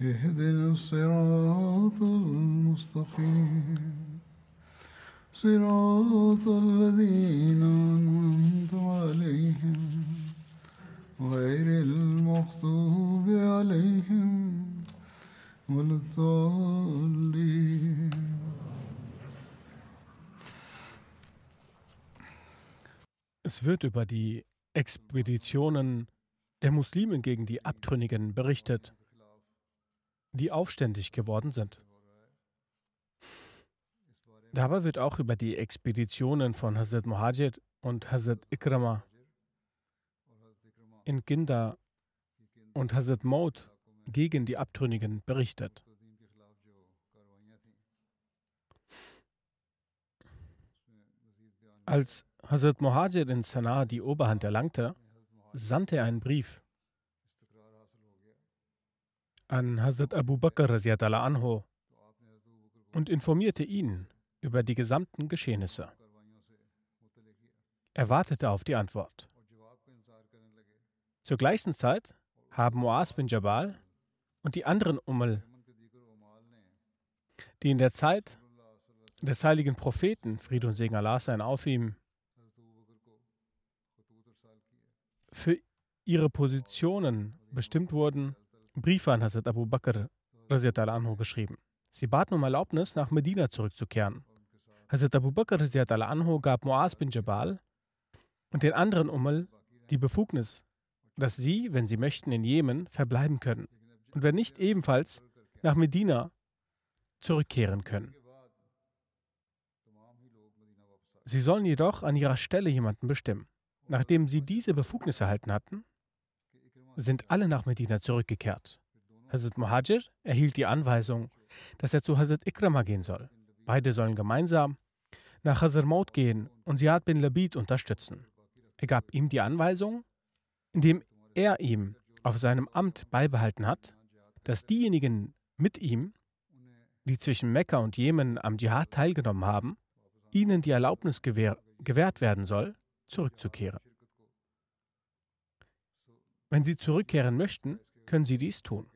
اهدنا الصراط المستقيم صراط الذين أنعمت عليهم غير المغضوب عليهم ولا الضالين Es wird über die Expeditionen der Muslimen gegen die Abtrünnigen berichtet, die aufständig geworden sind. Dabei wird auch über die Expeditionen von Hazrat Muhajir und Hazrat Ikrama in Ginda und Hazrat Maud gegen die Abtrünnigen berichtet. Als Hazrat Muhajir in Sanaa die Oberhand erlangte, sandte er einen Brief an Hazrat Abu Bakr anhu und informierte ihn über die gesamten Geschehnisse. Er wartete auf die Antwort. Zur gleichen Zeit haben Muaz bin Jabal und die anderen Ummel, die in der Zeit des heiligen Propheten, Friede und Segen Allah sein auf ihm, für ihre Positionen bestimmt wurden, Briefe an Hazrat Abu Bakr anhu geschrieben. Sie baten um Erlaubnis, nach Medina zurückzukehren. Hazrat Abu Bakr anhu gab Muaz bin Jabal und den anderen Ummel die Befugnis, dass sie, wenn sie möchten, in Jemen verbleiben können und wenn nicht ebenfalls nach Medina zurückkehren können. Sie sollen jedoch an ihrer Stelle jemanden bestimmen. Nachdem sie diese Befugnis erhalten hatten, sind alle nach Medina zurückgekehrt. Hazrat Muhajir erhielt die Anweisung, dass er zu Hazrat Ikrama gehen soll. Beide sollen gemeinsam nach Hazar Maut gehen und Siad bin Labid unterstützen. Er gab ihm die Anweisung, indem er ihm auf seinem Amt beibehalten hat, dass diejenigen mit ihm, die zwischen Mekka und Jemen am Dschihad teilgenommen haben, ihnen die Erlaubnis gewähr gewährt werden soll, zurückzukehren. Wenn sie zurückkehren möchten, können sie dies tun.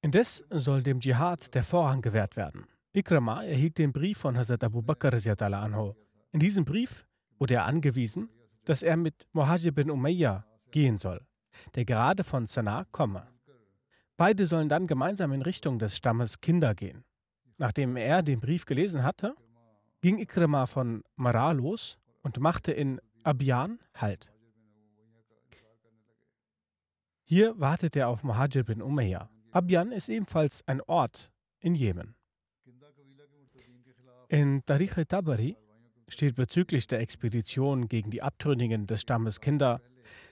Indes soll dem Dschihad der Vorrang gewährt werden. Ikrama erhielt den Brief von Hazrat Abu Bakr anhu. In diesem Brief wurde er angewiesen, dass er mit Muhajir bin Umayyah gehen soll, der gerade von Sanaa komme. Beide sollen dann gemeinsam in Richtung des Stammes Kinder gehen. Nachdem er den Brief gelesen hatte, ging Ikrima von Mara los und machte in Abian Halt. Hier wartete er auf Muhajir bin Umayyah. Abian ist ebenfalls ein Ort in Jemen. In Tariq Tabari steht bezüglich der Expedition gegen die Abtrünnigen des Stammes Kinder,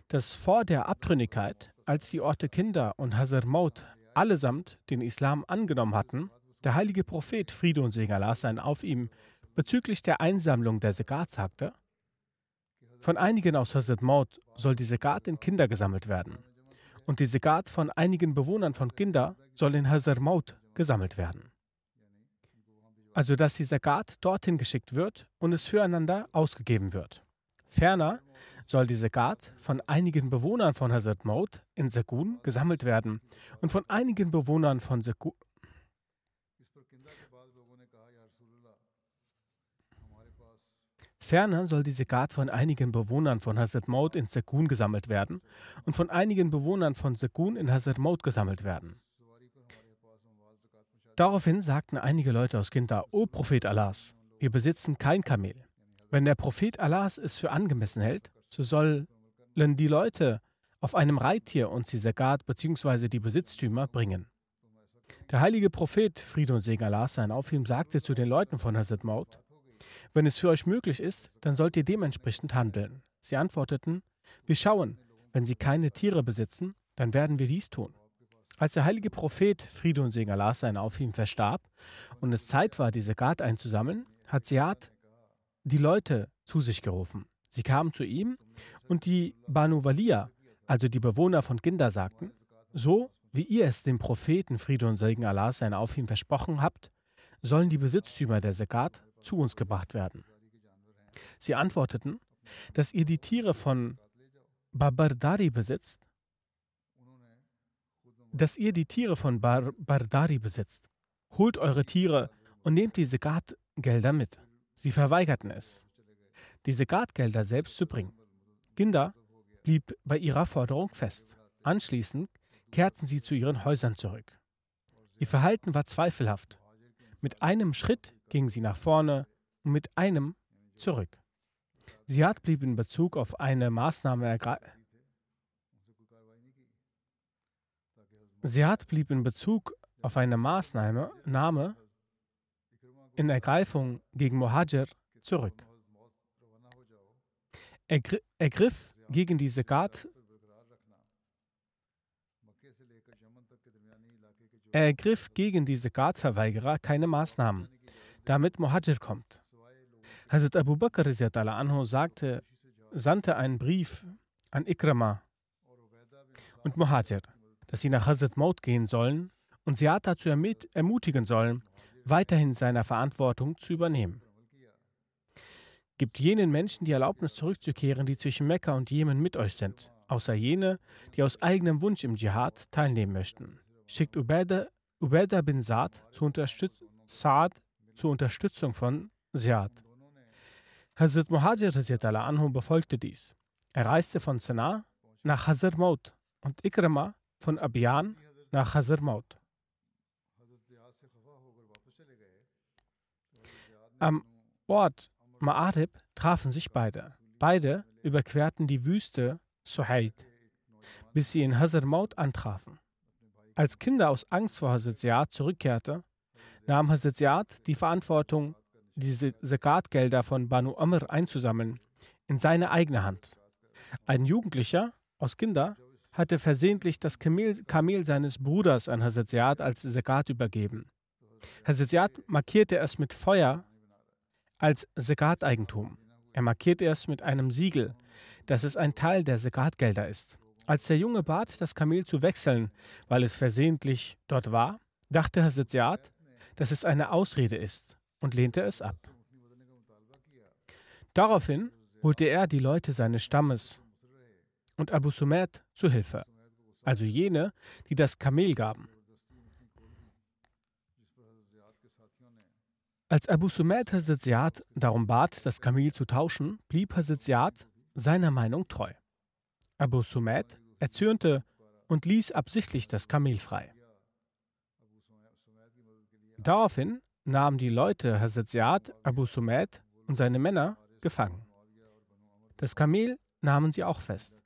dass vor der Abtrünnigkeit, als die Orte Kinder und Hazar Maut allesamt den Islam angenommen hatten, der heilige Prophet Friede und Segen Allah sein auf ihm bezüglich der Einsammlung der Segat sagte, von einigen aus Hazrat Maut soll die Segat in Kinder gesammelt werden. Und die Segat von einigen Bewohnern von Kinder soll in Hazar Maut gesammelt werden. Also, dass die Segat dorthin geschickt wird und es füreinander ausgegeben wird. Ferner soll die Segat von einigen Bewohnern von Hazrat Maut in Sekun gesammelt werden und von einigen Bewohnern von Sekun Ferner soll die Sekat von einigen Bewohnern von Hazrat Maud in Sekun gesammelt werden und von einigen Bewohnern von Sekun in Hazrat Maud gesammelt werden. Daraufhin sagten einige Leute aus Kinta, O Prophet Allahs, wir besitzen kein Kamel. Wenn der Prophet Allahs es für angemessen hält, so sollen die Leute auf einem Reittier uns die Zakat bzw. die Besitztümer bringen. Der heilige Prophet, Friede und Segen Allah sein auf ihm, sagte zu den Leuten von Hazrat Maud, wenn es für euch möglich ist, dann sollt ihr dementsprechend handeln. Sie antworteten, wir schauen, wenn sie keine Tiere besitzen, dann werden wir dies tun. Als der heilige Prophet, Friede und Segen Allah sein auf ihm, verstarb und es Zeit war, diese Zakat einzusammeln, hat Siad die Leute zu sich gerufen. Sie kamen zu ihm und die Banu Walia, also die Bewohner von Ginda, sagten, so wie ihr es dem Propheten Friede und Segen Allah sein auf ihm versprochen habt, sollen die Besitztümer der Zakat zu uns gebracht werden. Sie antworteten, dass ihr die Tiere von Babardari besitzt, dass ihr die Tiere von Bar besitzt. Holt eure Tiere und nehmt die Zakat-Gelder mit. Sie verweigerten es, die Zakat-Gelder selbst zu bringen. Ginda blieb bei ihrer Forderung fest. Anschließend kehrten sie zu ihren Häusern zurück. Ihr Verhalten war zweifelhaft. Mit einem Schritt ging sie nach vorne und mit einem zurück. Siad blieb in Bezug auf eine Maßnahme ergreifen. Siad blieb in Bezug auf eine Maßnahme Name in Ergreifung gegen Mohajir zurück. Er, griff gegen die Zakat Er ergriff gegen diese Zakatverweigerer keine Maßnahmen, damit Muhajir kommt. Hazrat Abu Bakr anhu sagte, sandte einen Brief an Ikrama und Muhajir, dass sie nach Hazrat Maut gehen sollen und Siad dazu ermutigen sollen, weiterhin seiner Verantwortung zu übernehmen. Gibt jenen Menschen die Erlaubnis zurückzukehren, die zwischen Mekka und Jemen mit euch sind, außer jene, die aus eigenem Wunsch im Dschihad teilnehmen möchten schickt Ubeda, Ubeda bin Saad zur, Unterstütz Saad zur Unterstützung von Siad. Hazrat Muhajir anhu befolgte dies. Er reiste von Sanaa nach Hazar Maut und Ikrama von Abiyan nach Hazar Maut. Am Ort Ma'arib trafen sich beide. Beide überquerten die Wüste Suhaid, bis sie in Hazar Maut antrafen. Als Kinder aus Angst vor Hazrat zurückkehrte, nahm Hazrat die Verantwortung, diese Zakatgelder von Banu Amr einzusammeln, in seine eigene Hand. Ein Jugendlicher aus Kinder hatte versehentlich das Kamel, Kamel seines Bruders an Hazrat als Zakat übergeben. Hazrat markierte es mit Feuer als Zakat-Eigentum. Er markierte es mit einem Siegel, dass es ein Teil der Zakatgelder ist. Als der Junge bat, das Kamel zu wechseln, weil es versehentlich dort war, dachte Hazrat dass es eine Ausrede ist und lehnte es ab. Daraufhin holte er die Leute seines Stammes und Abu Sumet zu Hilfe, also jene, die das Kamel gaben. Als Abu Sumet Hazrat darum bat, das Kamel zu tauschen, blieb Hazrat seiner Meinung treu. Abu Sumed erzürnte und ließ absichtlich das Kamel frei. Daraufhin nahmen die Leute Hazrat Abu Sumed und seine Männer gefangen. Das Kamel nahmen sie auch fest.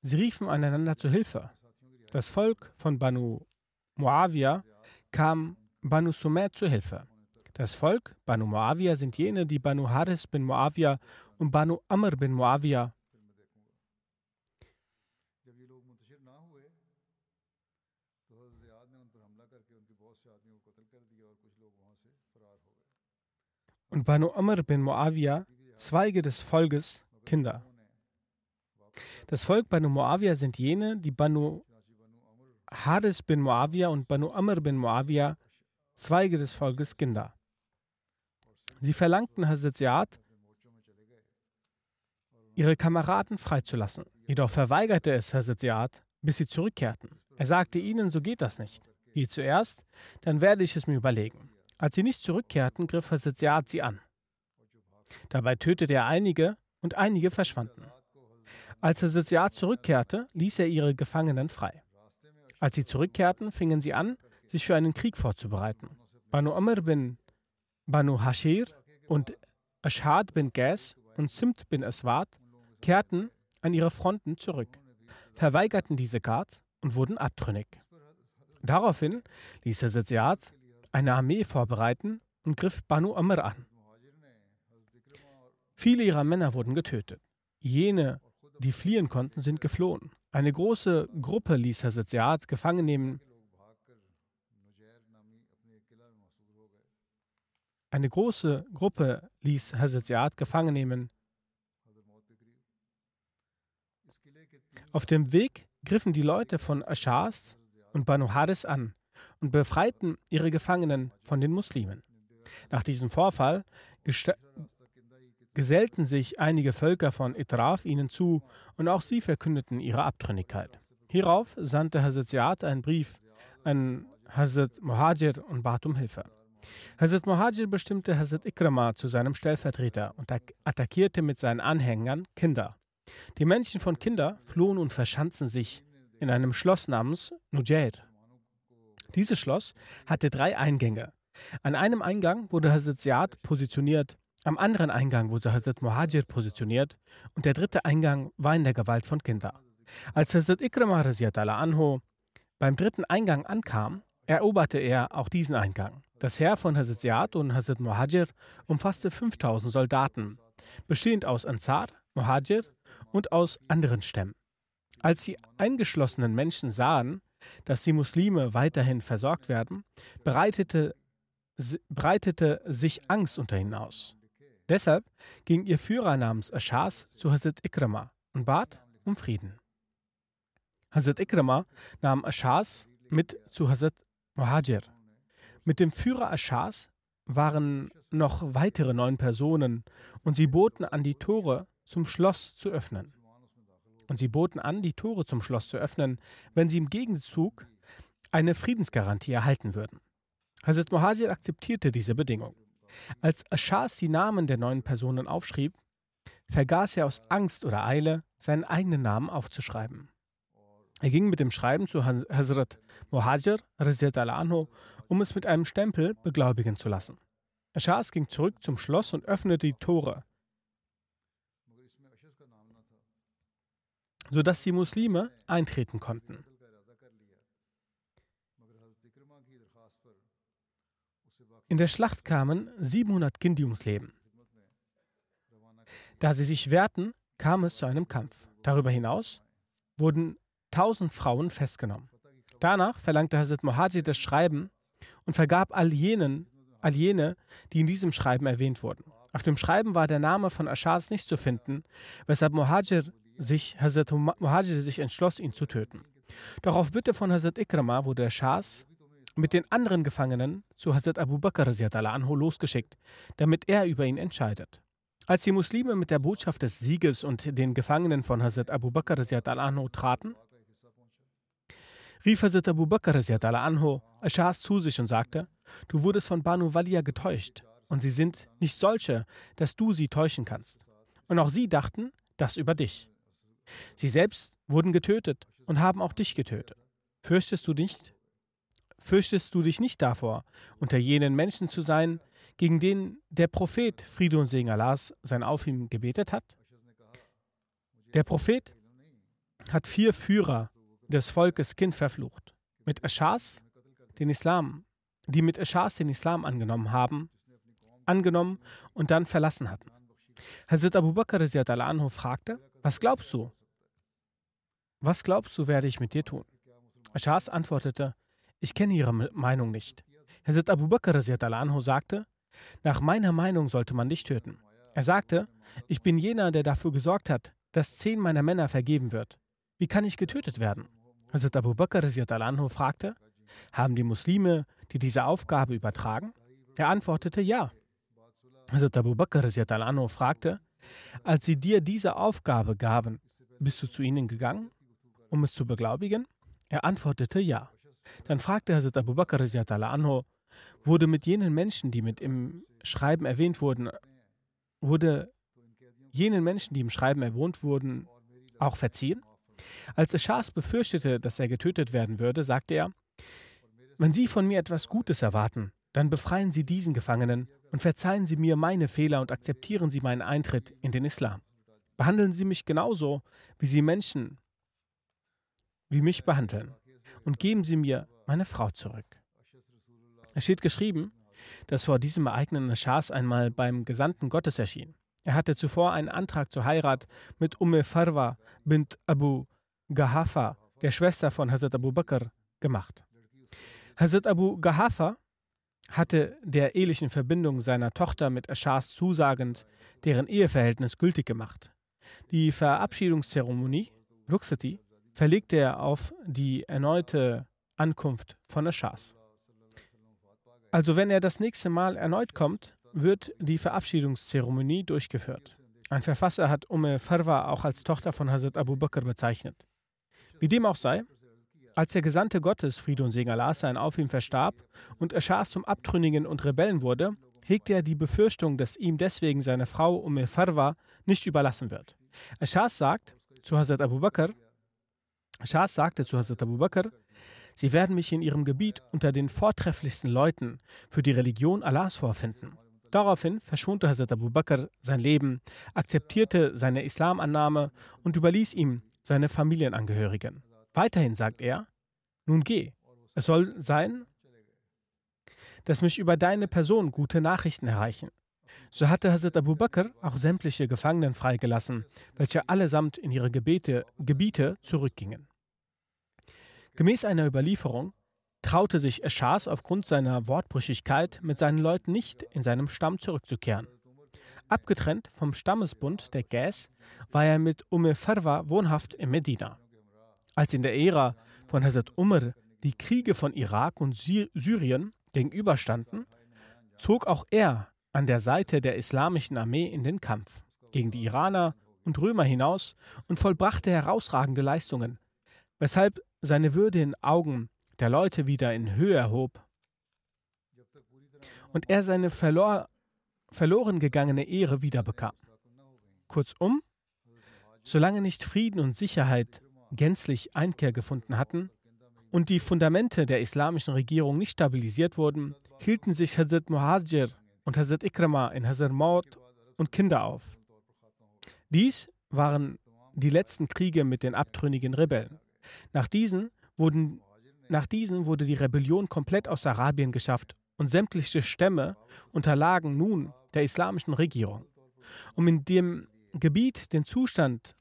Sie riefen einander zu Hilfe. Das Volk von Banu Muawiyah kam Banu Sumed zu Hilfe. Das Volk Banu Muawiyah sind jene, die Banu Haris bin Muawiyah und Banu Amr bin Muawiyah und Banu Amr bin Muawiyah, Zweige des Volkes, Kinder. Das Volk Banu Muawiyah sind jene, die Banu Haris bin Muawiyah und Banu Amr bin Muawiyah, Zweige des Volkes, Kinder. Sie verlangten Hazrat ihre Kameraden freizulassen. Jedoch verweigerte es Hazrat bis sie zurückkehrten. Er sagte ihnen, so geht das nicht. Geh zuerst, dann werde ich es mir überlegen. Als sie nicht zurückkehrten, griff Hazrat sie an. Dabei tötete er einige und einige verschwanden. Als Ziyad zurückkehrte, ließ er ihre Gefangenen frei. Als sie zurückkehrten, fingen sie an, sich für einen Krieg vorzubereiten. Banu Amr bin Banu Hashir und Ashad bin Gas und Simt bin Aswad kehrten an ihre Fronten zurück, verweigerten diese Zakat und wurden abtrünnig. Daraufhin ließ Ziyad eine Armee vorbereiten und griff Banu Amr an. Viele ihrer Männer wurden getötet. Jene, die fliehen konnten, sind geflohen. Eine große Gruppe ließ Hazrat gefangen nehmen. Eine große Gruppe ließ Hazrat gefangen nehmen. Auf dem Weg griffen die Leute von Ashas und Banu Haris an und befreiten ihre Gefangenen von den Muslimen. Nach diesem Vorfall gesellten sich einige Völker von Itraf ihnen zu und auch sie verkündeten ihre Abtrünnigkeit. Hierauf sandte Hazrat Ziyad einen Brief an Hazrat Muhajir und bat um Hilfe. Hazrat Muhajir bestimmte Hazrat Ikrama zu seinem Stellvertreter und attackierte mit seinen Anhängern Kinder. Die Männchen von Kinder flohen und verschanzten sich in einem Schloss namens Nujair. Dieses Schloss hatte drei Eingänge. An einem Eingang wurde Hazrat Ziyad positioniert, am anderen Eingang wurde Hazrat Muhajir positioniert und der dritte Eingang war in der Gewalt von Kindern. Als Hazrat Ikrama anho beim dritten Eingang ankam, eroberte er auch diesen Eingang. Das Heer von Hazrat Ziyad und Hazrat Muhajir umfasste 5000 Soldaten, bestehend aus Ansar, Muhajir und aus anderen Stämmen. Als die eingeschlossenen Menschen sahen, dass die Muslime weiterhin versorgt werden, breitete, breitete sich Angst unter ihnen aus. Deshalb ging ihr Führer namens Aschas zu Hazrat Ikrama und bat um Frieden. Hazrat Ikrama nahm Aschas mit zu Hazrat Muhajir. Mit dem Führer Aschas waren noch weitere neun Personen und sie boten an, die Tore zum Schloss zu öffnen. Und sie boten an, die Tore zum Schloss zu öffnen, wenn sie im Gegenzug eine Friedensgarantie erhalten würden. Hazrat Muhajir akzeptierte diese Bedingung. Als Aschas die Namen der neuen Personen aufschrieb, vergaß er aus Angst oder Eile, seinen eigenen Namen aufzuschreiben. Er ging mit dem Schreiben zu Hazrat Muhajir anhu, um es mit einem Stempel beglaubigen zu lassen. Aschas ging zurück zum Schloss und öffnete die Tore, sodass die Muslime eintreten konnten. In der Schlacht kamen 700 Kindi ums Leben. Da sie sich wehrten, kam es zu einem Kampf. Darüber hinaus wurden 1000 Frauen festgenommen. Danach verlangte Hazrat Muhajir das Schreiben und vergab all, jenen, all jene, die in diesem Schreiben erwähnt wurden. Auf dem Schreiben war der Name von Ashaz nicht zu finden, weshalb Muhajir sich, Hazrat Muhajir sich entschloss, ihn zu töten. Doch auf Bitte von Hazrat Ikrama wurde Ashaz mit den anderen Gefangenen zu Hazrat Abu Bakr anhu losgeschickt, damit er über ihn entscheidet. Als die Muslime mit der Botschaft des Sieges und den Gefangenen von Hazrat Abu Bakr anhu traten, rief Hazrat Abu Bakr anhu Ashas zu sich und sagte, du wurdest von Banu Walia getäuscht und sie sind nicht solche, dass du sie täuschen kannst. Und auch sie dachten das über dich. Sie selbst wurden getötet und haben auch dich getötet. Fürchtest du nicht, Fürchtest du dich nicht davor, unter jenen Menschen zu sein, gegen den der Prophet Friede und Segen Allahs sein auf ihm gebetet hat? Der Prophet hat vier Führer des Volkes Kind verflucht. Mit Aschas, den Islam, die mit Aschas den Islam angenommen haben, angenommen und dann verlassen hatten. Hazrat Abu Bakr anhu fragte, was glaubst du? Was glaubst du, werde ich mit dir tun? Aschas antwortete, ich kenne Ihre Meinung nicht. Hazrat Abu Bakr anhu sagte, nach meiner Meinung sollte man dich töten. Er sagte, ich bin jener, der dafür gesorgt hat, dass zehn meiner Männer vergeben wird. Wie kann ich getötet werden? Hazrat Abu Bakr anhu fragte, haben die Muslime dir diese Aufgabe übertragen? Er antwortete, ja. Hazrat Abu Bakr anhu fragte, als sie dir diese Aufgabe gaben, bist du zu ihnen gegangen, um es zu beglaubigen? Er antwortete, ja. Dann fragte Hazrat Abu Bakr anhu, wurde mit jenen Menschen, die mit im Schreiben erwähnt wurden, wurde jenen Menschen, die im Schreiben erwähnt wurden, auch verziehen? Als Eschas befürchtete, dass er getötet werden würde, sagte er, wenn Sie von mir etwas Gutes erwarten, dann befreien Sie diesen Gefangenen und verzeihen Sie mir meine Fehler und akzeptieren Sie meinen Eintritt in den Islam. Behandeln Sie mich genauso, wie Sie Menschen wie mich behandeln und geben Sie mir meine Frau zurück. Es steht geschrieben, dass vor diesem Ereignis Schas einmal beim Gesandten Gottes erschien. Er hatte zuvor einen Antrag zur Heirat mit Umme Farwa bint Abu Gahafa, der Schwester von Hazrat Abu Bakr, gemacht. Hazrat Abu Gahafa hatte der ehelichen Verbindung seiner Tochter mit Aschars zusagend deren Eheverhältnis gültig gemacht. Die Verabschiedungszeremonie, Ruxati, verlegte er auf die erneute Ankunft von Aschars. Also wenn er das nächste Mal erneut kommt, wird die Verabschiedungszeremonie durchgeführt. Ein Verfasser hat Umme Farwa auch als Tochter von Hazrat Abu Bakr bezeichnet. Wie dem auch sei, als der Gesandte Gottes, Friede und Segen Allah sein, auf ihm verstarb und Aschas zum Abtrünnigen und Rebellen wurde, hegte er die Befürchtung, dass ihm deswegen seine Frau Umme Farwa nicht überlassen wird. Aschas sagt zu Hazrat Abu Bakr, Aschas sagte zu Hazrat Abu Bakr, Sie werden mich in Ihrem Gebiet unter den vortrefflichsten Leuten für die Religion Allahs vorfinden. Daraufhin verschonte Hazrat Abu Bakr sein Leben, akzeptierte seine Islamannahme und überließ ihm seine Familienangehörigen. Weiterhin sagt er, nun geh, es soll sein, dass mich über deine Person gute Nachrichten erreichen. So hatte Hazrat Abu Bakr auch sämtliche Gefangenen freigelassen, welche allesamt in ihre Gebete, Gebiete zurückgingen. Gemäß einer Überlieferung traute sich Eschas aufgrund seiner Wortbrüchigkeit mit seinen Leuten nicht in seinem Stamm zurückzukehren. Abgetrennt vom Stammesbund der Gas war er mit Umme Farwa wohnhaft in Medina. Als in der Ära von Hazrat Umar die Kriege von Irak und Syrien gegenüberstanden, zog auch er an der Seite der islamischen Armee in den Kampf gegen die Iraner und Römer hinaus und vollbrachte herausragende Leistungen, weshalb seine Würde in Augen der Leute wieder in Höhe erhob und er seine verlor, verloren gegangene Ehre wiederbekam. Kurzum, solange nicht Frieden und Sicherheit gänzlich Einkehr gefunden hatten und die Fundamente der islamischen Regierung nicht stabilisiert wurden, hielten sich Hazrat Muhajir und Hazrat Ikrama in Hazrat Maud und Kinder auf. Dies waren die letzten Kriege mit den abtrünnigen Rebellen. Nach diesen, wurden, nach diesen wurde die Rebellion komplett aus Arabien geschafft und sämtliche Stämme unterlagen nun der islamischen Regierung. Um in dem Gebiet den Zustand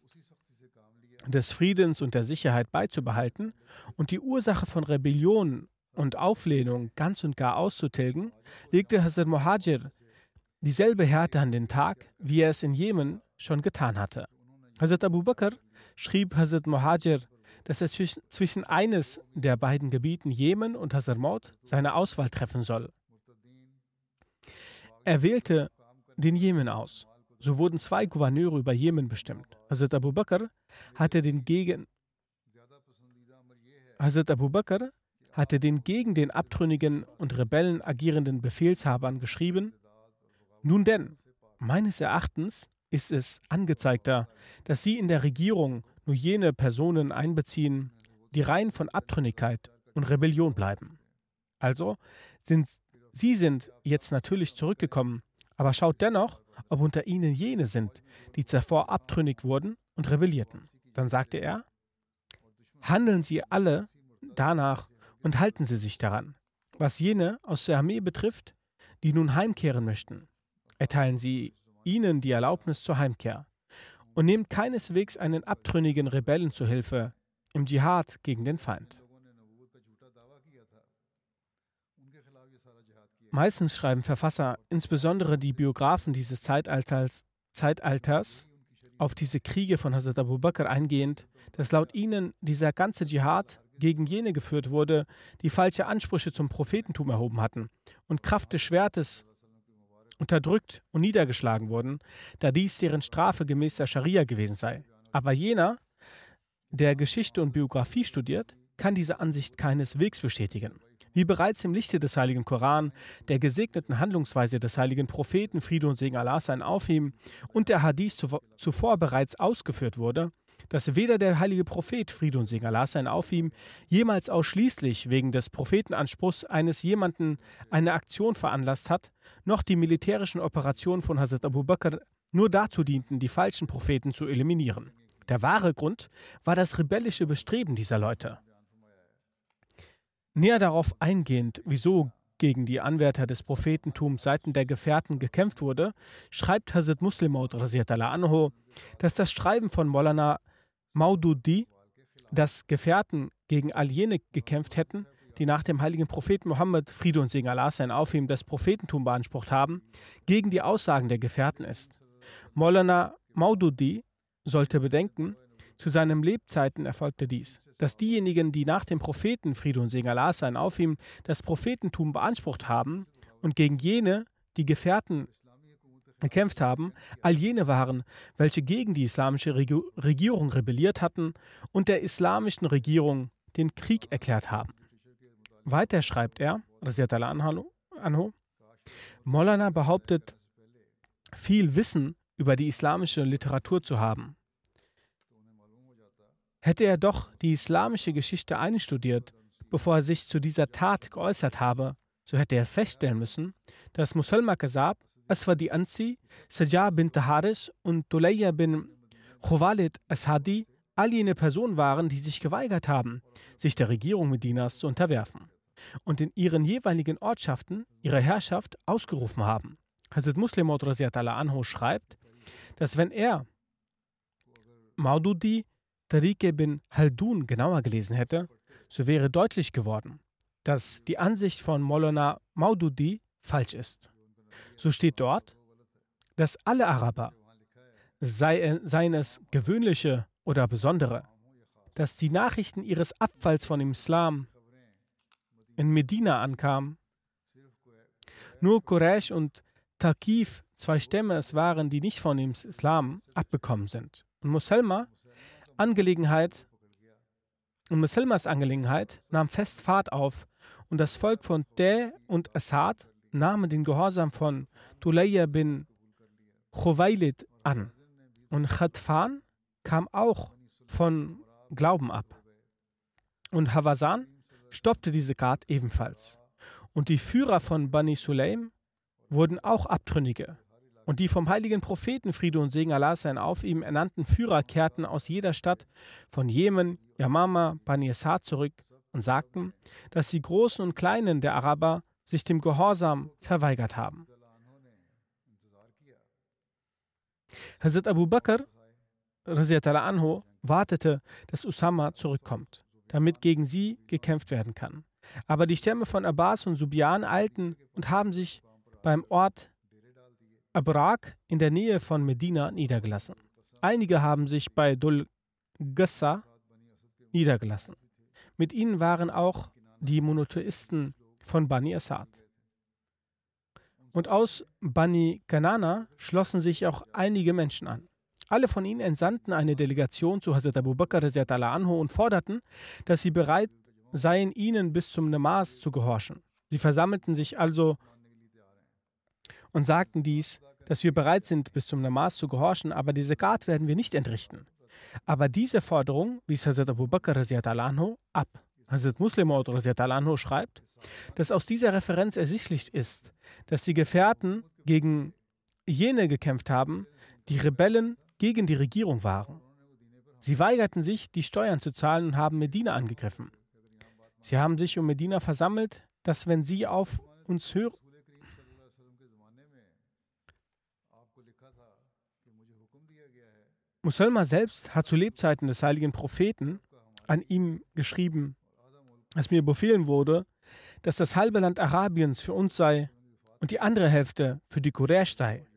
des Friedens und der Sicherheit beizubehalten und die Ursache von Rebellion und Auflehnung ganz und gar auszutilgen, legte Hazrat Muhajir dieselbe Härte an den Tag, wie er es in Jemen schon getan hatte. Hazrat Abu Bakr schrieb Hazrat Muhajir dass er zwischen eines der beiden Gebieten Jemen und Hazarmaut seine Auswahl treffen soll. Er wählte den Jemen aus. So wurden zwei Gouverneure über Jemen bestimmt. Hazrat Abu Bakr hatte den gegen Hazrat Abu Bakr hatte den gegen den abtrünnigen und Rebellen agierenden Befehlshabern geschrieben: Nun denn, meines Erachtens ist es angezeigter, dass Sie in der Regierung nur jene Personen einbeziehen, die rein von Abtrünnigkeit und Rebellion bleiben. Also sind sie sind jetzt natürlich zurückgekommen, aber schaut dennoch, ob unter ihnen jene sind, die zuvor abtrünnig wurden und rebellierten. Dann sagte er, handeln Sie alle danach und halten Sie sich daran. Was jene aus der Armee betrifft, die nun heimkehren möchten, erteilen Sie ihnen die Erlaubnis zur Heimkehr und nehmt keineswegs einen abtrünnigen Rebellen zu Hilfe im Dschihad gegen den Feind. Meistens schreiben Verfasser, insbesondere die Biografen dieses Zeitalters, Zeitalters, auf diese Kriege von Hazrat Abu Bakr eingehend, dass laut ihnen dieser ganze Dschihad gegen jene geführt wurde, die falsche Ansprüche zum Prophetentum erhoben hatten und Kraft des Schwertes unterdrückt und niedergeschlagen wurden, da dies deren Strafe gemäß der Scharia gewesen sei. Aber jener, der Geschichte und Biografie studiert, kann diese Ansicht keineswegs bestätigen. Wie bereits im Lichte des Heiligen Koran, der gesegneten Handlungsweise des heiligen Propheten Friede und Segen Allah sein auf und der Hadith zuvor bereits ausgeführt wurde, dass weder der heilige Prophet Friede und Segen Allah sein auf ihm jemals ausschließlich wegen des Prophetenanspruchs eines jemanden eine Aktion veranlasst hat, noch die militärischen Operationen von Hazrat Abu Bakr nur dazu dienten, die falschen Propheten zu eliminieren. Der wahre Grund war das rebellische Bestreben dieser Leute. Näher darauf eingehend, wieso gegen die Anwärter des Prophetentums seiten der Gefährten gekämpft wurde, schreibt Hazrat Muslimaud anho, dass das Schreiben von Molana Maududi, dass Gefährten gegen all jene gekämpft hätten, die nach dem heiligen Propheten Mohammed, Friede und Segen Allah sein auf ihm, das Prophetentum beansprucht haben, gegen die Aussagen der Gefährten ist. Molana Maududi sollte bedenken, zu seinen Lebzeiten erfolgte dies, dass diejenigen, die nach dem Propheten Friede und Segen Allah sein auf ihm das Prophetentum beansprucht haben und gegen jene, die Gefährten gekämpft haben, all jene waren, welche gegen die islamische Regierung rebelliert hatten und der islamischen Regierung den Krieg erklärt haben. Weiter schreibt er, Anho, Mollana behauptet, viel Wissen über die islamische Literatur zu haben. Hätte er doch die islamische Geschichte einstudiert, bevor er sich zu dieser Tat geäußert habe, so hätte er feststellen müssen, dass Musalma Kazab, Aswadi Ansi, Sajah bin Taharis und Dulayya bin Khuwalid Ashadi all jene Personen waren, die sich geweigert haben, sich der Regierung Medinas zu unterwerfen und in ihren jeweiligen Ortschaften ihre Herrschaft ausgerufen haben. Hazrat Muslim Anho schreibt, dass wenn er Maududi Tariqe bin Haldun genauer gelesen hätte, so wäre deutlich geworden, dass die Ansicht von Molana Maududi falsch ist. So steht dort, dass alle Araber, sei, seien es gewöhnliche oder besondere, dass die Nachrichten ihres Abfalls von dem Islam in Medina ankamen. Nur Quraysh und Takif, zwei Stämme es waren, die nicht von dem Islam abbekommen sind. Und Muselma Angelegenheit und Muselmas Angelegenheit nahm fest Fahrt auf und das Volk von Dä und Assad nahmen den Gehorsam von Tulayya bin Chowailid an. Und Khatfan kam auch von Glauben ab. Und Havasan stoppte diese Gat ebenfalls. Und die Führer von Bani Sulaim wurden auch Abtrünnige. Und die vom heiligen Propheten Friede und Segen Allah sein auf ihm ernannten Führer kehrten aus jeder Stadt von Jemen, Yamama, Bani Assad zurück und sagten, dass die Großen und Kleinen der Araber sich dem Gehorsam verweigert haben. Hazrat Abu Bakr anho, wartete, dass Usama zurückkommt, damit gegen sie gekämpft werden kann. Aber die Stämme von Abbas und Subian eilten und haben sich beim Ort Abrak in der Nähe von Medina niedergelassen. Einige haben sich bei Dul Gassa niedergelassen. Mit ihnen waren auch die Monotheisten von Bani Assad. Und aus Bani Kanana schlossen sich auch einige Menschen an. Alle von ihnen entsandten eine Delegation zu Hazrat Abu Bakr anhu und forderten, dass sie bereit seien, ihnen bis zum Namas zu gehorchen. Sie versammelten sich also und sagten dies dass wir bereit sind, bis zum Namas zu gehorchen, aber diese Zakat werden wir nicht entrichten. Aber diese Forderung wies Hazrat Abu Bakr anhu ab. Hazrat Muslim anhu schreibt, dass aus dieser Referenz ersichtlich ist, dass die Gefährten gegen jene gekämpft haben, die Rebellen gegen die Regierung waren. Sie weigerten sich, die Steuern zu zahlen und haben Medina angegriffen. Sie haben sich um Medina versammelt, dass wenn sie auf uns hören, Musalma selbst hat zu Lebzeiten des heiligen Propheten an ihm geschrieben, dass mir befehlen wurde, dass das halbe Land Arabiens für uns sei und die andere Hälfte für die Quraysh sei.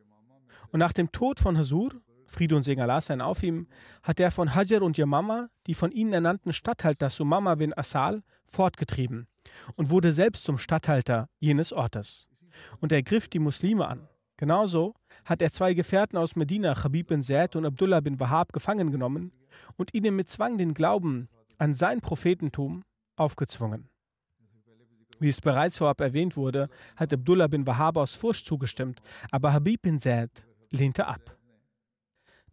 Und nach dem Tod von Hasur, Friede und Segen Allah sein auf ihm, hat er von Hajar und Yamama die von ihnen ernannten Statthalter Sumama bin Asal fortgetrieben und wurde selbst zum Statthalter jenes Ortes. Und er griff die Muslime an. Genauso hat er zwei Gefährten aus Medina, Chabib bin Zaid und Abdullah bin Wahab, gefangen genommen und ihnen mit Zwang den Glauben an sein Prophetentum aufgezwungen. Wie es bereits vorab erwähnt wurde, hat Abdullah bin Wahhab aus Furcht zugestimmt, aber Habib bin Zaid lehnte ab.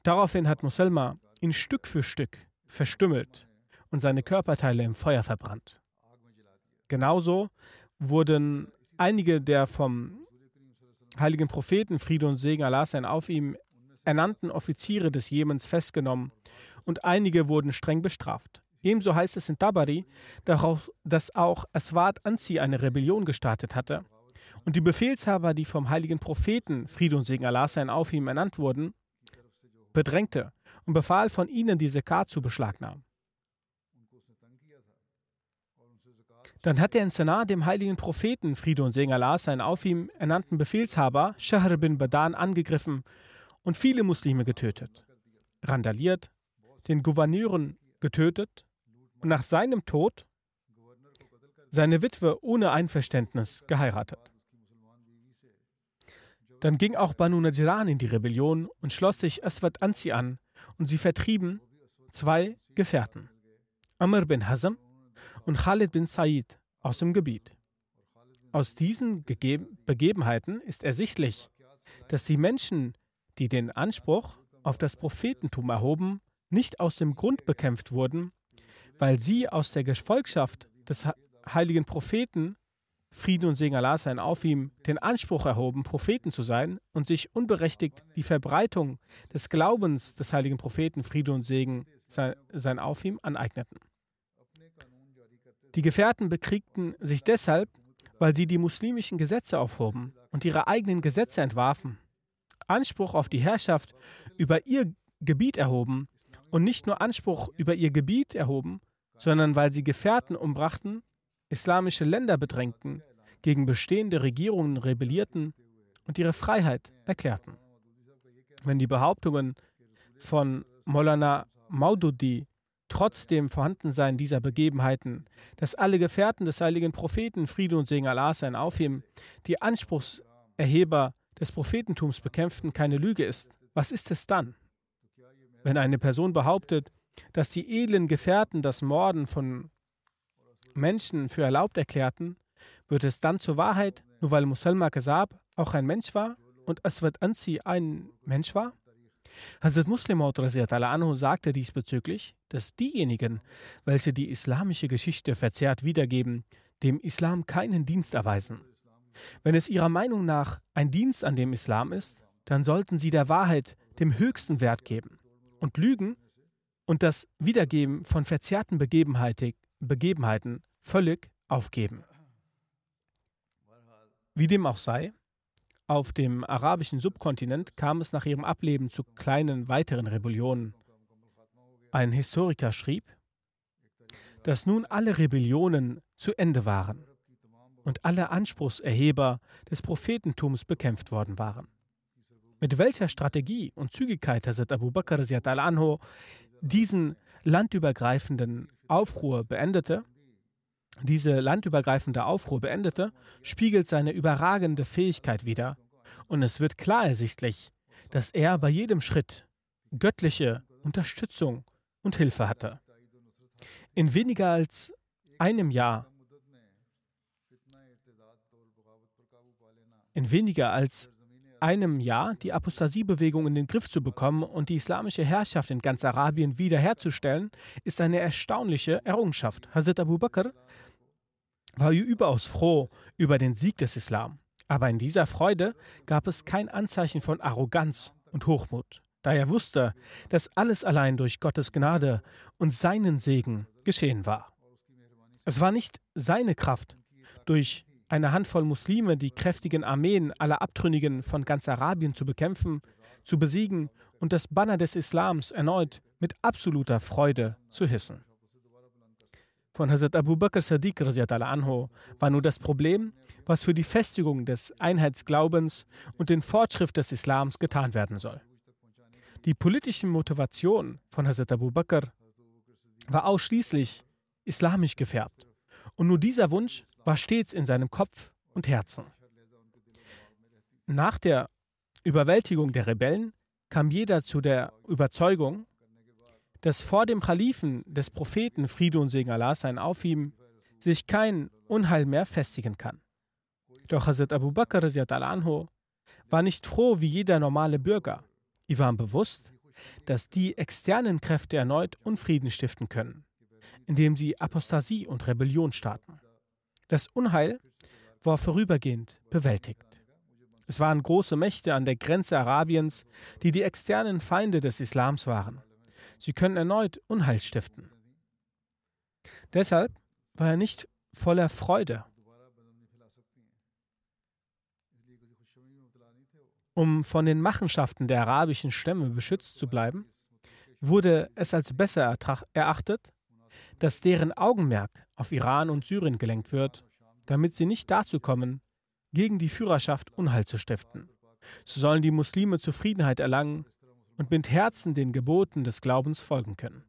Daraufhin hat Muselma ihn Stück für Stück verstümmelt und seine Körperteile im Feuer verbrannt. Genauso wurden einige der vom heiligen Propheten Friede und Segen Allah sein auf ihm ernannten Offiziere des Jemens festgenommen und einige wurden streng bestraft. Ebenso heißt es in Tabari, dass auch Aswad Anzi eine Rebellion gestartet hatte. Und die Befehlshaber, die vom heiligen Propheten Friede und Segen Allah sein auf ihm ernannt wurden, bedrängte und befahl von ihnen, die Zakat zu beschlagnahmen. Dann hat er in Sanaa dem heiligen Propheten Friede und Segen Allah seinen auf ihm ernannten Befehlshaber Shahr bin Badan angegriffen und viele Muslime getötet, randaliert, den Gouverneuren getötet und nach seinem Tod seine Witwe ohne Einverständnis geheiratet. Dann ging auch Banu Najran in die Rebellion und schloss sich Aswad Anzi an und sie vertrieben zwei Gefährten, Amr bin Hazm und Khalid bin Said aus dem Gebiet. Aus diesen Gege Begebenheiten ist ersichtlich, dass die Menschen, die den Anspruch auf das Prophetentum erhoben, nicht aus dem Grund bekämpft wurden, weil sie aus der Gefolgschaft des heiligen Propheten, Frieden und Segen Allah sein auf ihm, den Anspruch erhoben, Propheten zu sein und sich unberechtigt die Verbreitung des Glaubens des heiligen Propheten, Frieden und Segen sein auf ihm, aneigneten. Die Gefährten bekriegten sich deshalb, weil sie die muslimischen Gesetze aufhoben und ihre eigenen Gesetze entwarfen, Anspruch auf die Herrschaft über ihr Gebiet erhoben und nicht nur Anspruch über ihr Gebiet erhoben, sondern weil sie Gefährten umbrachten, islamische Länder bedrängten, gegen bestehende Regierungen rebellierten und ihre Freiheit erklärten. Wenn die Behauptungen von Molana Maududi trotz dem Vorhandensein dieser Begebenheiten, dass alle Gefährten des heiligen Propheten Friede und Segen Allah sein auf ihm, die Anspruchserheber des Prophetentums bekämpften, keine Lüge ist, was ist es dann? Wenn eine Person behauptet, dass die edlen Gefährten das Morden von Menschen für erlaubt erklärten, wird es dann zur Wahrheit, nur weil Musalma Kasab auch ein Mensch war und Aswad Ansi ein Mensch war? Hazrat Muslim anhu sagte diesbezüglich, dass diejenigen, welche die islamische Geschichte verzerrt wiedergeben, dem Islam keinen Dienst erweisen. Wenn es ihrer Meinung nach ein Dienst an dem Islam ist, dann sollten sie der Wahrheit dem höchsten Wert geben und Lügen und das Wiedergeben von verzerrten Begebenheiten völlig aufgeben. Wie dem auch sei, auf dem arabischen Subkontinent kam es nach ihrem Ableben zu kleinen weiteren Rebellionen. Ein Historiker schrieb, dass nun alle Rebellionen zu Ende waren und alle Anspruchserheber des Prophetentums bekämpft worden waren. Mit welcher Strategie und Zügigkeit Hazrat Abu Bakr al-Anho diesen landübergreifenden Aufruhr beendete, diese landübergreifende Aufruhr beendete, spiegelt seine überragende Fähigkeit wider. Und es wird klar ersichtlich, dass er bei jedem Schritt göttliche Unterstützung und Hilfe hatte. In weniger als einem Jahr, in weniger als einem Jahr die Apostasiebewegung in den Griff zu bekommen und die islamische Herrschaft in ganz Arabien wiederherzustellen, ist eine erstaunliche Errungenschaft. Hazrat Abu Bakr war überaus froh über den Sieg des Islam. Aber in dieser Freude gab es kein Anzeichen von Arroganz und Hochmut, da er wusste, dass alles allein durch Gottes Gnade und seinen Segen geschehen war. Es war nicht seine Kraft, durch eine Handvoll Muslime die kräftigen Armeen aller Abtrünnigen von ganz Arabien zu bekämpfen, zu besiegen und das Banner des Islams erneut mit absoluter Freude zu hissen. Von Hazrat Abu Bakr Sadiq anhu war nur das Problem, was für die Festigung des Einheitsglaubens und den Fortschritt des Islams getan werden soll. Die politische Motivation von Hazrat Abu Bakr war ausschließlich islamisch gefärbt. Und nur dieser Wunsch war stets in seinem Kopf und Herzen. Nach der Überwältigung der Rebellen kam jeder zu der Überzeugung, dass vor dem Kalifen des Propheten Friede und Segen Allah sein auf ihm sich kein Unheil mehr festigen kann. Doch Hazrat Abu Bakr anhu war nicht froh wie jeder normale Bürger. Ihm war bewusst, dass die externen Kräfte erneut Unfrieden stiften können, indem sie Apostasie und Rebellion starten. Das Unheil war vorübergehend bewältigt. Es waren große Mächte an der Grenze Arabiens, die die externen Feinde des Islams waren. Sie können erneut Unheil stiften. Deshalb war er nicht voller Freude. Um von den Machenschaften der arabischen Stämme beschützt zu bleiben, wurde es als besser erachtet, dass deren Augenmerk auf Iran und Syrien gelenkt wird, damit sie nicht dazu kommen, gegen die Führerschaft Unheil zu stiften. So sollen die Muslime Zufriedenheit erlangen und mit Herzen den Geboten des Glaubens folgen können.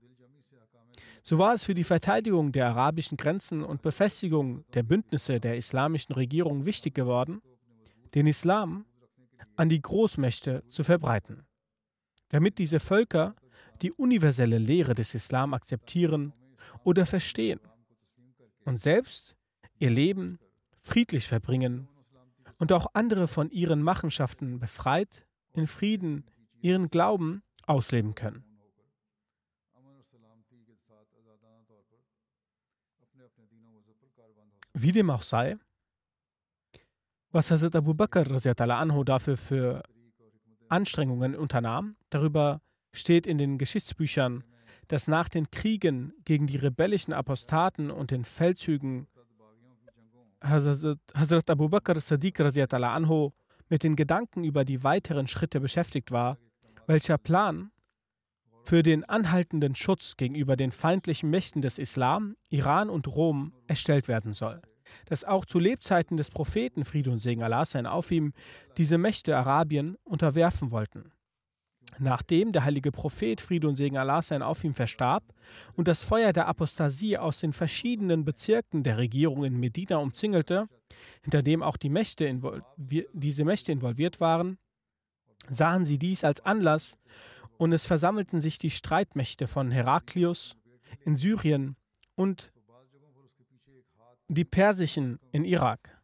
So war es für die Verteidigung der arabischen Grenzen und Befestigung der Bündnisse der islamischen Regierung wichtig geworden, den Islam an die Großmächte zu verbreiten, damit diese Völker die universelle Lehre des Islam akzeptieren oder verstehen und selbst ihr Leben friedlich verbringen und auch andere von ihren Machenschaften befreit in Frieden ihren Glauben ausleben können. Wie dem auch sei, was Hazrat Abu Bakr anhu dafür für Anstrengungen unternahm, darüber steht in den Geschichtsbüchern, dass nach den Kriegen gegen die rebellischen Apostaten und den Feldzügen Hazrat, Abu Bakr Sadiq anhu mit den Gedanken über die weiteren Schritte beschäftigt war, welcher Plan für den anhaltenden Schutz gegenüber den feindlichen Mächten des Islam, Iran und Rom erstellt werden soll. Dass auch zu Lebzeiten des Propheten Friede und Segen Allah sein auf ihm diese Mächte Arabien unterwerfen wollten. Nachdem der heilige Prophet Friede und Segen Allah sein auf ihm verstarb und das Feuer der Apostasie aus den verschiedenen Bezirken der Regierung in Medina umzingelte, hinter dem auch die Mächte diese Mächte involviert waren, sahen sie dies als Anlass, und es versammelten sich die Streitmächte von Heraklius in Syrien und die Persischen in Irak.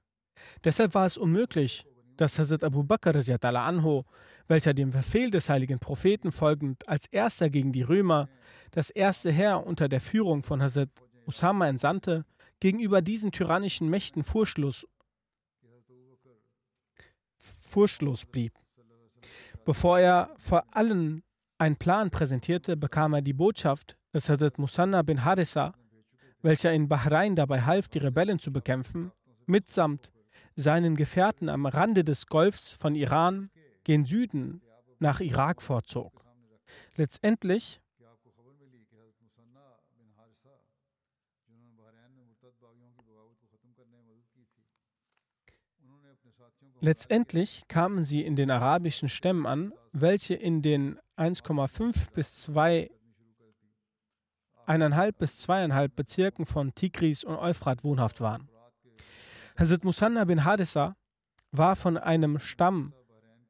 Deshalb war es unmöglich, dass Hazrat Abu Bakr anhu, welcher dem Befehl des heiligen Propheten folgend als erster gegen die Römer das erste Heer unter der Führung von Hazrat Usama entsandte, gegenüber diesen tyrannischen Mächten furchtlos, furchtlos blieb. Bevor er vor allen einen Plan präsentierte, bekam er die Botschaft, dass Hazrat Musanna bin Harissa, welcher in Bahrain dabei half, die Rebellen zu bekämpfen, mitsamt seinen Gefährten am Rande des Golfs von Iran gen Süden nach Irak vorzog. Letztendlich Letztendlich kamen sie in den arabischen Stämmen an, welche in den 1,5 bis 2 eineinhalb bis 2,5 Bezirken von Tigris und Euphrat wohnhaft waren. Hazrat Musanna bin Hadissa war von einem Stamm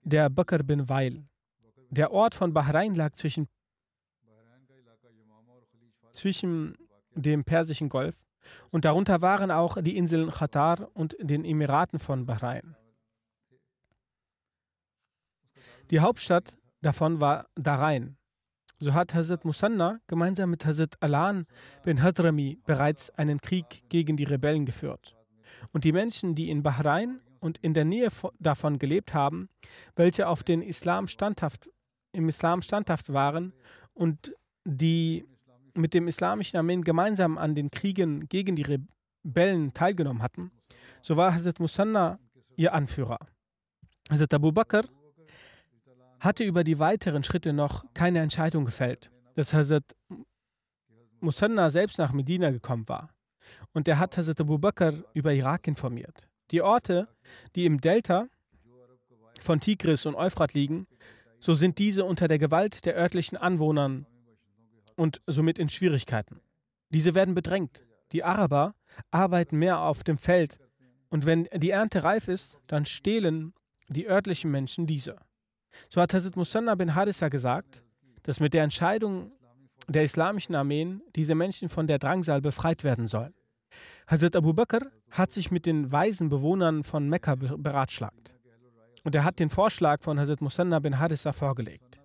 der Bakr bin Weil. Der Ort von Bahrain lag zwischen, zwischen dem Persischen Golf und darunter waren auch die Inseln Qatar und den Emiraten von Bahrain. Die Hauptstadt davon war Darain. So hat Hazrat Musanna gemeinsam mit Hazrat Alan bin Hadrami bereits einen Krieg gegen die Rebellen geführt. Und die Menschen, die in Bahrain und in der Nähe davon gelebt haben, welche auf den Islam standhaft, im Islam standhaft waren und die mit dem islamischen Armeen gemeinsam an den Kriegen gegen die Rebellen teilgenommen hatten, so war Hazrat Musanna ihr Anführer. Hazrat Abu Bakr hatte über die weiteren Schritte noch keine Entscheidung gefällt, dass Hazrat Musanna selbst nach Medina gekommen war. Und er hat Hazrat Abu Bakr über Irak informiert. Die Orte, die im Delta von Tigris und Euphrat liegen, so sind diese unter der Gewalt der örtlichen Anwohner und somit in Schwierigkeiten. Diese werden bedrängt. Die Araber arbeiten mehr auf dem Feld und wenn die Ernte reif ist, dann stehlen die örtlichen Menschen diese. So hat Hazrat Musanna bin Harissa gesagt, dass mit der Entscheidung der islamischen Armeen diese Menschen von der Drangsal befreit werden sollen. Hazrat Abu Bakr hat sich mit den weisen Bewohnern von Mekka beratschlagt. Und er hat den Vorschlag von Hazrat Musanna bin Harissa vorgelegt.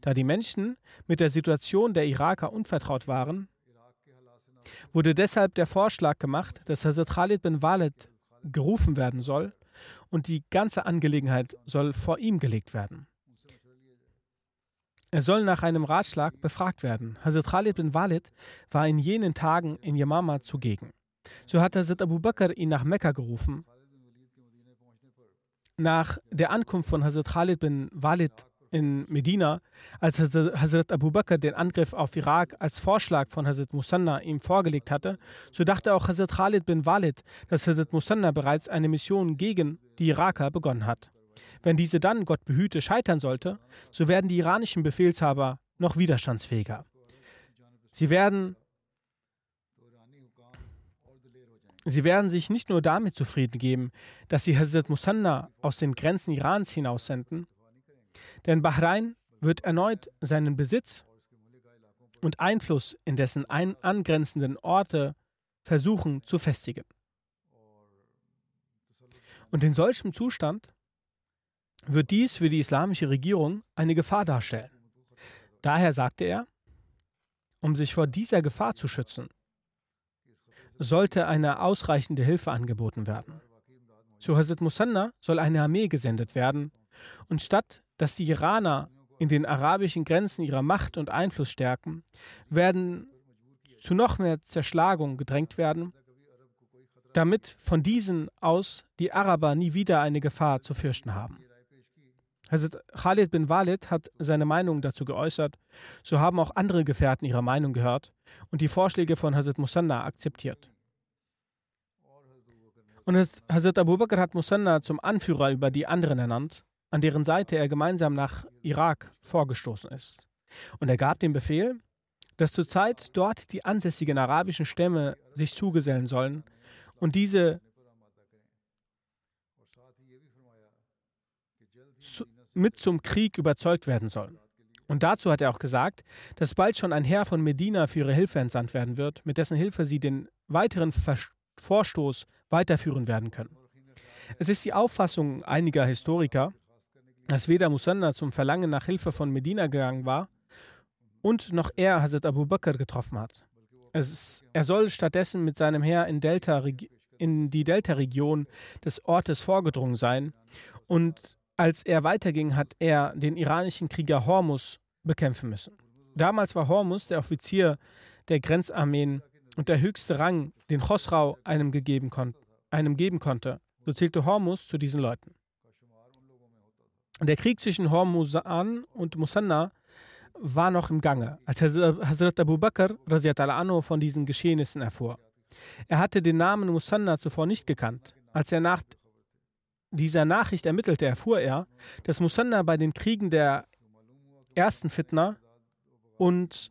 Da die Menschen mit der Situation der Iraker unvertraut waren, wurde deshalb der Vorschlag gemacht, dass Hazrat Khalid bin Walid gerufen werden soll und die ganze Angelegenheit soll vor ihm gelegt werden. Er soll nach einem Ratschlag befragt werden. Hazrat Khalid bin Walid war in jenen Tagen in Yamama zugegen. So hat Hazrat Abu Bakr ihn nach Mekka gerufen. Nach der Ankunft von Hazrat Khalid bin Walid in Medina, als Hazrat Abu Bakr den Angriff auf Irak als Vorschlag von Hazrat Musanna ihm vorgelegt hatte, so dachte auch Hazrat Khalid bin Walid, dass Hazrat Musanna bereits eine Mission gegen die Iraker begonnen hat. Wenn diese dann, Gott behüte, scheitern sollte, so werden die iranischen Befehlshaber noch widerstandsfähiger. Sie werden, sie werden sich nicht nur damit zufrieden geben, dass sie Hazrat Musanna aus den Grenzen Irans hinaussenden, denn Bahrain wird erneut seinen Besitz und Einfluss in dessen ein angrenzenden Orte versuchen zu festigen. Und in solchem Zustand wird dies für die islamische Regierung eine Gefahr darstellen. Daher sagte er, um sich vor dieser Gefahr zu schützen, sollte eine ausreichende Hilfe angeboten werden. Zu Hazrat Musanna soll eine Armee gesendet werden, und statt dass die Iraner in den arabischen Grenzen ihrer Macht und Einfluss stärken, werden zu noch mehr Zerschlagung gedrängt werden, damit von diesen aus die Araber nie wieder eine Gefahr zu fürchten haben. Hazrat Khalid bin Walid hat seine Meinung dazu geäußert, so haben auch andere Gefährten ihre Meinung gehört und die Vorschläge von Hazrat Musanna akzeptiert. Und Hazrat Abu Bakr hat Musanna zum Anführer über die anderen ernannt an deren Seite er gemeinsam nach Irak vorgestoßen ist. Und er gab den Befehl, dass zurzeit dort die ansässigen arabischen Stämme sich zugesellen sollen und diese mit zum Krieg überzeugt werden sollen. Und dazu hat er auch gesagt, dass bald schon ein Herr von Medina für ihre Hilfe entsandt werden wird, mit dessen Hilfe sie den weiteren Vorstoß weiterführen werden können. Es ist die Auffassung einiger Historiker, dass weder Musanna zum Verlangen nach Hilfe von Medina gegangen war und noch er Hazrat Abu Bakr getroffen hat. Es, er soll stattdessen mit seinem Heer in, Delta, in die Delta-Region des Ortes vorgedrungen sein und als er weiterging, hat er den iranischen Krieger Hormus bekämpfen müssen. Damals war Hormus der Offizier der Grenzarmeen und der höchste Rang, den Chosrau einem, gegeben einem geben konnte. So zählte Hormus zu diesen Leuten. Der Krieg zwischen Hormuzan und Musanna war noch im Gange, als Hazrat Abu Bakr anhu von diesen Geschehnissen erfuhr. Er hatte den Namen Musanna zuvor nicht gekannt. Als er nach dieser Nachricht ermittelte, erfuhr er, dass Musanna bei den Kriegen der ersten Fitna und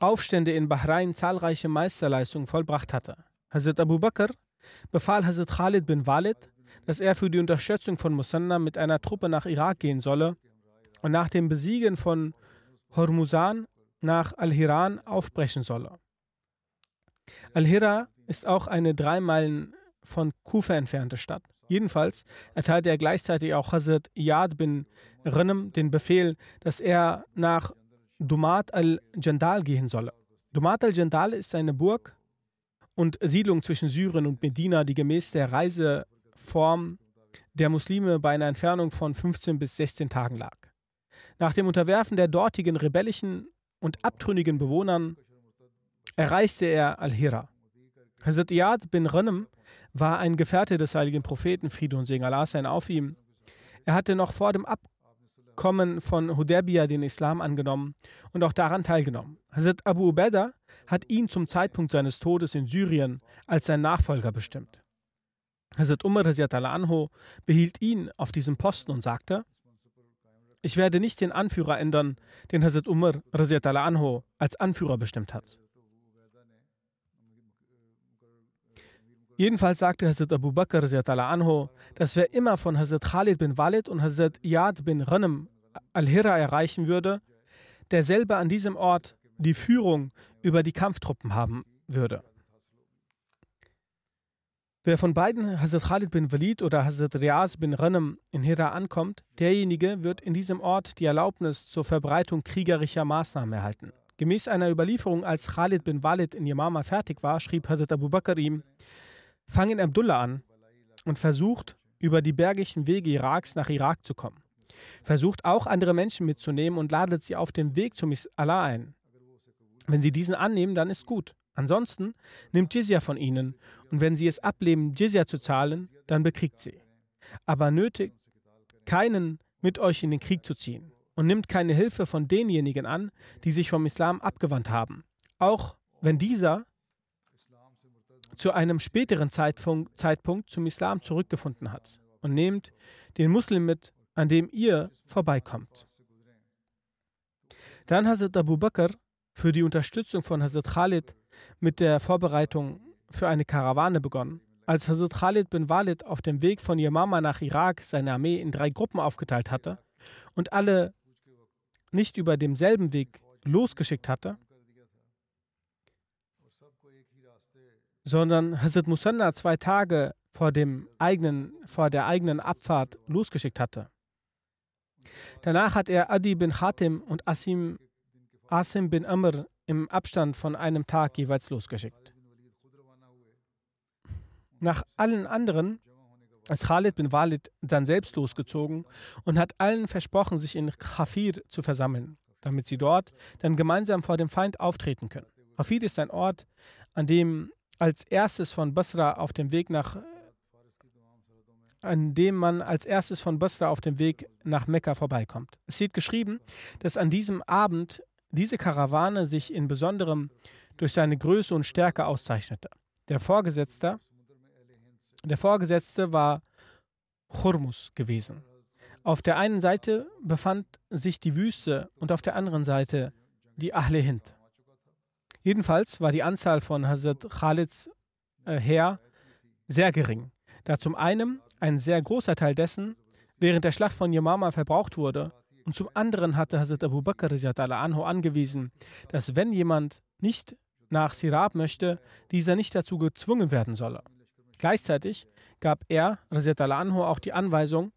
Aufstände in Bahrain zahlreiche Meisterleistungen vollbracht hatte. Hazrat Abu Bakr befahl Hazrat Khalid bin Walid, dass er für die Unterstützung von Musanna mit einer Truppe nach Irak gehen solle und nach dem Besiegen von Hormuzan nach Al-Hiran aufbrechen solle. Al-Hira ist auch eine drei Meilen von Kufa entfernte Stadt. Jedenfalls erteilte er gleichzeitig auch Hazrat Iyad bin Rinem den Befehl, dass er nach Dumat al-Jandal gehen solle. Dumat al-Jandal ist eine Burg und Siedlung zwischen Syrien und Medina, die gemäß der Reise Form der Muslime bei einer Entfernung von 15 bis 16 Tagen lag. Nach dem Unterwerfen der dortigen rebellischen und abtrünnigen Bewohnern erreichte er Al-Hira. Hazrat Iyad bin Ghanem war ein Gefährte des heiligen Propheten, Friede und Segen Allah sein auf ihm. Er hatte noch vor dem Abkommen von Hudaybiyah den Islam angenommen und auch daran teilgenommen. Hazrat Abu Ubaidah hat ihn zum Zeitpunkt seines Todes in Syrien als sein Nachfolger bestimmt. Hazrat Umar anhu behielt ihn auf diesem Posten und sagte, ich werde nicht den Anführer ändern, den Hazrat Umar anhu als Anführer bestimmt hat. Jedenfalls sagte Hazrat Abu Bakr anhu, dass wer immer von Hazrat Khalid bin Walid und Hazrat Iyad bin Ghanem al-Hira erreichen würde, derselbe an diesem Ort die Führung über die Kampftruppen haben würde. Wer von beiden, Hazrat Khalid bin Walid oder Hazrat Riaz bin Ghanem in Hira ankommt, derjenige wird in diesem Ort die Erlaubnis zur Verbreitung kriegerischer Maßnahmen erhalten. Gemäß einer Überlieferung, als Khalid bin Walid in Yamama fertig war, schrieb Hazrat Abu Bakr ihm, fang in Abdullah an und versucht, über die bergigen Wege Iraks nach Irak zu kommen. Versucht auch andere Menschen mitzunehmen und ladet sie auf dem Weg zum Allah ein. Wenn sie diesen annehmen, dann ist gut. Ansonsten nimmt Jizya von ihnen und wenn sie es ablehnen, Jizya zu zahlen, dann bekriegt sie. Aber nötigt keinen mit euch in den Krieg zu ziehen und nimmt keine Hilfe von denjenigen an, die sich vom Islam abgewandt haben, auch wenn dieser zu einem späteren Zeitpunkt, zum Islam zurückgefunden hat und nehmt den Muslim mit, an dem ihr vorbeikommt. Dann Hazrat Abu Bakr für die Unterstützung von Hazrat Khalid mit der Vorbereitung für eine Karawane begonnen. Als Hazrat Khalid bin Walid auf dem Weg von Yamama nach Irak seine Armee in drei Gruppen aufgeteilt hatte und alle nicht über demselben Weg losgeschickt hatte, sondern Hazrat Musanna zwei Tage vor, dem eigenen, vor der eigenen Abfahrt losgeschickt hatte. Danach hat er Adi bin Hatim und Asim, Asim bin Amr im Abstand von einem Tag jeweils losgeschickt. Nach allen anderen ist Khalid bin Walid dann selbst losgezogen und hat allen versprochen, sich in Khafir zu versammeln, damit sie dort dann gemeinsam vor dem Feind auftreten können. Khafir ist ein Ort, an dem als erstes von Basra auf dem Weg nach an dem man als erstes von Basra auf dem Weg nach Mekka vorbeikommt. Es steht geschrieben, dass an diesem Abend diese Karawane sich in besonderem durch seine Größe und Stärke auszeichnete. Der Vorgesetzte, der Vorgesetzte war Churmus gewesen. Auf der einen Seite befand sich die Wüste und auf der anderen Seite die Ahle Hind. Jedenfalls war die Anzahl von Hazrat Khalids äh, Heer sehr gering, da zum einen ein sehr großer Teil dessen während der Schlacht von Yamama verbraucht wurde und zum anderen hatte Hazrat Abu Bakr anhu angewiesen, dass wenn jemand nicht nach Sirab möchte, dieser nicht dazu gezwungen werden solle. Gleichzeitig gab er, anhu, auch die Anweisung,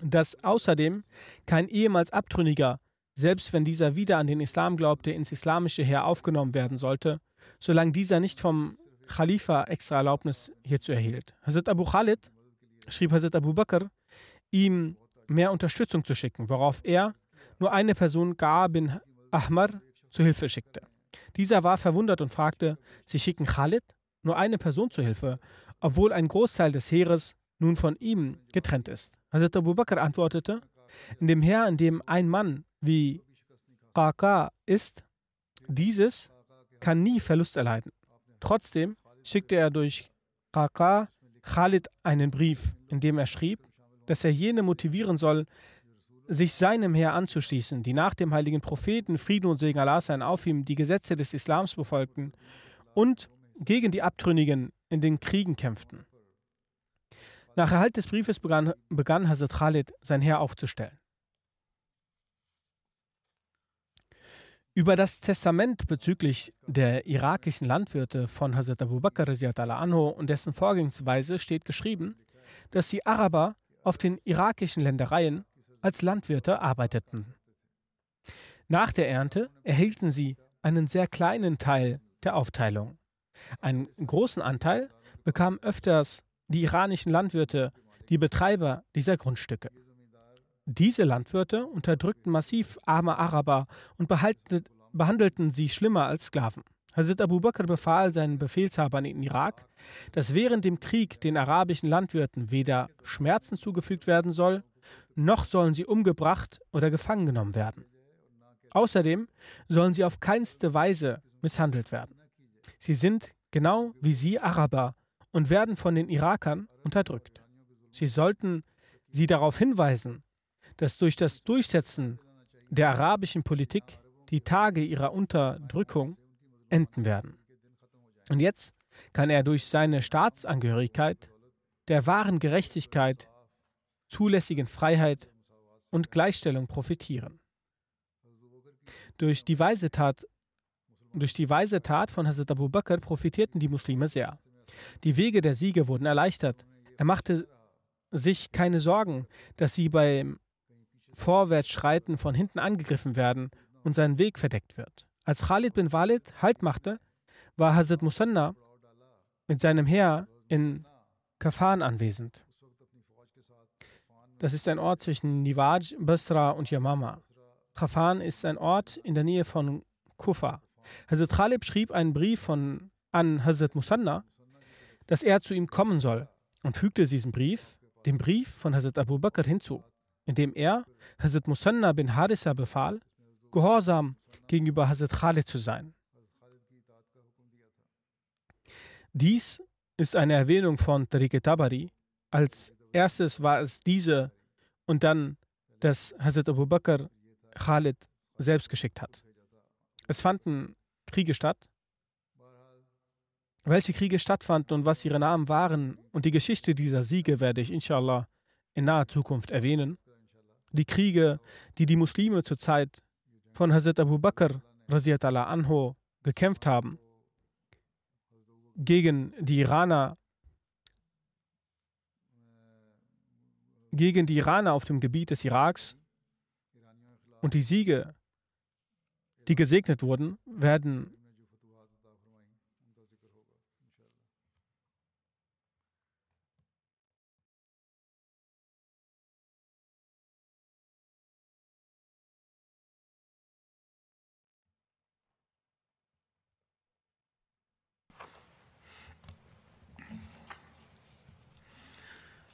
dass außerdem kein ehemals Abtrünniger, selbst wenn dieser wieder an den Islam glaubte, ins islamische Heer aufgenommen werden sollte, solange dieser nicht vom Khalifa extra Erlaubnis hierzu erhielt. Hazrat Abu Khalid schrieb Hazrat Abu Bakr, ihm mehr Unterstützung zu schicken, worauf er nur eine Person, Gar bin Ahmar, zu Hilfe schickte. Dieser war verwundert und fragte, Sie schicken Khalid, nur eine Person zu Hilfe, obwohl ein Großteil des Heeres nun von ihm getrennt ist. Hazrat Abu Bakr antwortete, in dem Heer, in dem ein Mann wie Qaqa ist, dieses kann nie Verlust erleiden. Trotzdem schickte er durch Qaqa Khalid einen Brief, in dem er schrieb, dass er jene motivieren soll, sich seinem Heer anzuschließen, die nach dem heiligen Propheten Frieden und Segen Allah sein auf ihm die Gesetze des Islams befolgten und gegen die Abtrünnigen in den Kriegen kämpften. Nach Erhalt des Briefes begann, begann Hazrat Khalid sein Heer aufzustellen. Über das Testament bezüglich der irakischen Landwirte von Hazrat Abu Bakr anhu und dessen Vorgehensweise steht geschrieben, dass die Araber auf den irakischen Ländereien als Landwirte arbeiteten. Nach der Ernte erhielten sie einen sehr kleinen Teil der Aufteilung. Einen großen Anteil bekamen öfters die iranischen Landwirte, die Betreiber dieser Grundstücke. Diese Landwirte unterdrückten massiv arme Araber und behandelten sie schlimmer als Sklaven. Hazrat Abu Bakr befahl seinen Befehlshabern in Irak, dass während dem Krieg den arabischen Landwirten weder Schmerzen zugefügt werden soll, noch sollen sie umgebracht oder gefangen genommen werden. Außerdem sollen sie auf keinste Weise misshandelt werden. Sie sind genau wie sie Araber und werden von den Irakern unterdrückt. Sie sollten sie darauf hinweisen, dass durch das Durchsetzen der arabischen Politik die Tage ihrer Unterdrückung enden werden. Und jetzt kann er durch seine Staatsangehörigkeit der wahren Gerechtigkeit, zulässigen Freiheit und Gleichstellung profitieren. Durch die weise Tat, durch die weise Tat von Hazrat Abu Bakr profitierten die Muslime sehr. Die Wege der Siege wurden erleichtert. Er machte sich keine Sorgen, dass sie beim Vorwärtsschreiten von hinten angegriffen werden und sein Weg verdeckt wird. Als Khalid bin Walid Halt machte, war Hazrat Musanna mit seinem Heer in Kafan anwesend. Das ist ein Ort zwischen Nivaj, Basra und Yamama. Kafan ist ein Ort in der Nähe von Kufa. Hazrat Khalid schrieb einen Brief von, an Hazrat Musanna, dass er zu ihm kommen soll und fügte diesen Brief dem Brief von Hazrat Abu Bakr hinzu, in dem er Hazrat Musanna bin Harissa befahl, gehorsam gegenüber Hazrat Khalid zu sein. Dies ist eine Erwähnung von Tariq Tabari. Als erstes war es diese und dann, dass Hazrat Abu Bakr Khalid selbst geschickt hat. Es fanden Kriege statt. Welche Kriege stattfanden und was ihre Namen waren und die Geschichte dieser Siege werde ich inshallah in naher Zukunft erwähnen. Die Kriege, die die Muslime zur Zeit von Hazrat Abu Bakr anho gekämpft haben, gegen die Iraner, gegen die Iraner auf dem Gebiet des Iraks und die Siege, die gesegnet wurden, werden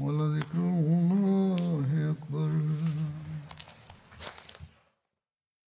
ولذكر الله أكبر.